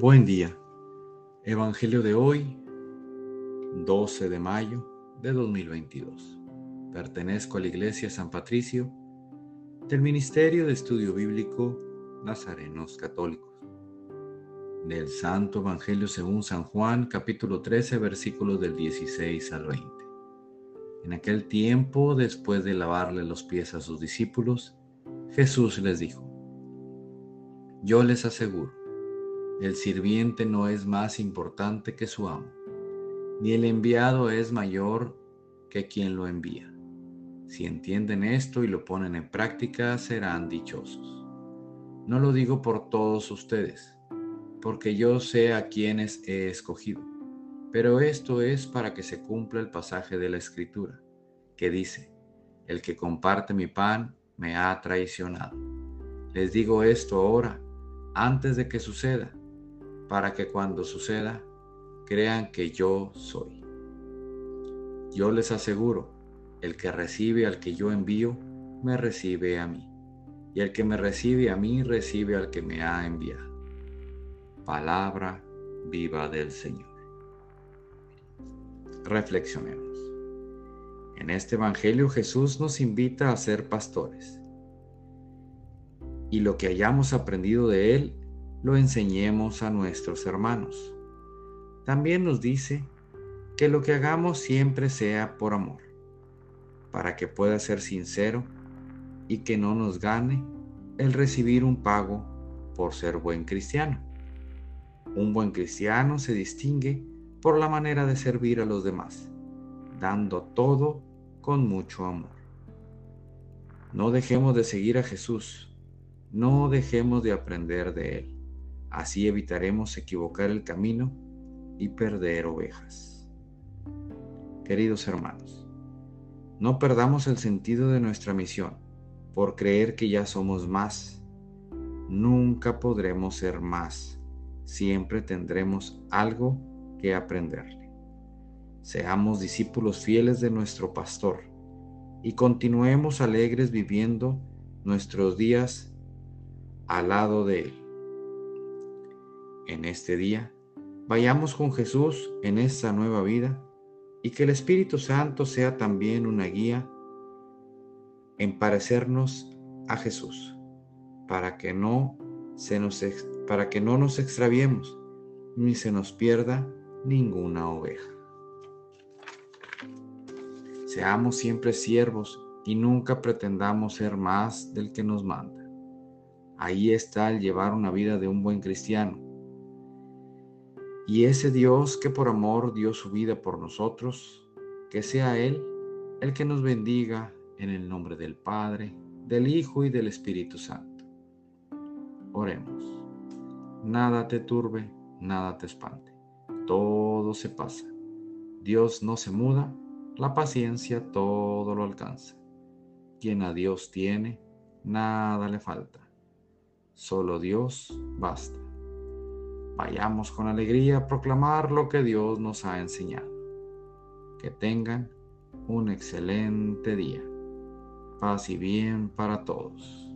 Buen día. Evangelio de hoy, 12 de mayo de 2022. Pertenezco a la Iglesia San Patricio del Ministerio de Estudio Bíblico Nazarenos Católicos. Del Santo Evangelio según San Juan, capítulo 13, versículos del 16 al 20. En aquel tiempo, después de lavarle los pies a sus discípulos, Jesús les dijo, Yo les aseguro, el sirviente no es más importante que su amo, ni el enviado es mayor que quien lo envía. Si entienden esto y lo ponen en práctica, serán dichosos. No lo digo por todos ustedes, porque yo sé a quienes he escogido, pero esto es para que se cumpla el pasaje de la Escritura, que dice, el que comparte mi pan me ha traicionado. Les digo esto ahora, antes de que suceda para que cuando suceda crean que yo soy. Yo les aseguro, el que recibe al que yo envío, me recibe a mí, y el que me recibe a mí, recibe al que me ha enviado. Palabra viva del Señor. Reflexionemos. En este Evangelio Jesús nos invita a ser pastores. Y lo que hayamos aprendido de Él lo enseñemos a nuestros hermanos. También nos dice que lo que hagamos siempre sea por amor, para que pueda ser sincero y que no nos gane el recibir un pago por ser buen cristiano. Un buen cristiano se distingue por la manera de servir a los demás, dando todo con mucho amor. No dejemos de seguir a Jesús, no dejemos de aprender de Él. Así evitaremos equivocar el camino y perder ovejas. Queridos hermanos, no perdamos el sentido de nuestra misión por creer que ya somos más. Nunca podremos ser más. Siempre tendremos algo que aprenderle. Seamos discípulos fieles de nuestro pastor y continuemos alegres viviendo nuestros días al lado de él en este día, vayamos con Jesús en esta nueva vida y que el Espíritu Santo sea también una guía en parecernos a Jesús, para que no se nos para que no nos extraviemos ni se nos pierda ninguna oveja. Seamos siempre siervos y nunca pretendamos ser más del que nos manda. Ahí está el llevar una vida de un buen cristiano y ese Dios que por amor dio su vida por nosotros, que sea Él el que nos bendiga en el nombre del Padre, del Hijo y del Espíritu Santo. Oremos. Nada te turbe, nada te espante. Todo se pasa. Dios no se muda, la paciencia todo lo alcanza. Quien a Dios tiene, nada le falta. Solo Dios basta. Vayamos con alegría a proclamar lo que Dios nos ha enseñado. Que tengan un excelente día. Paz y bien para todos.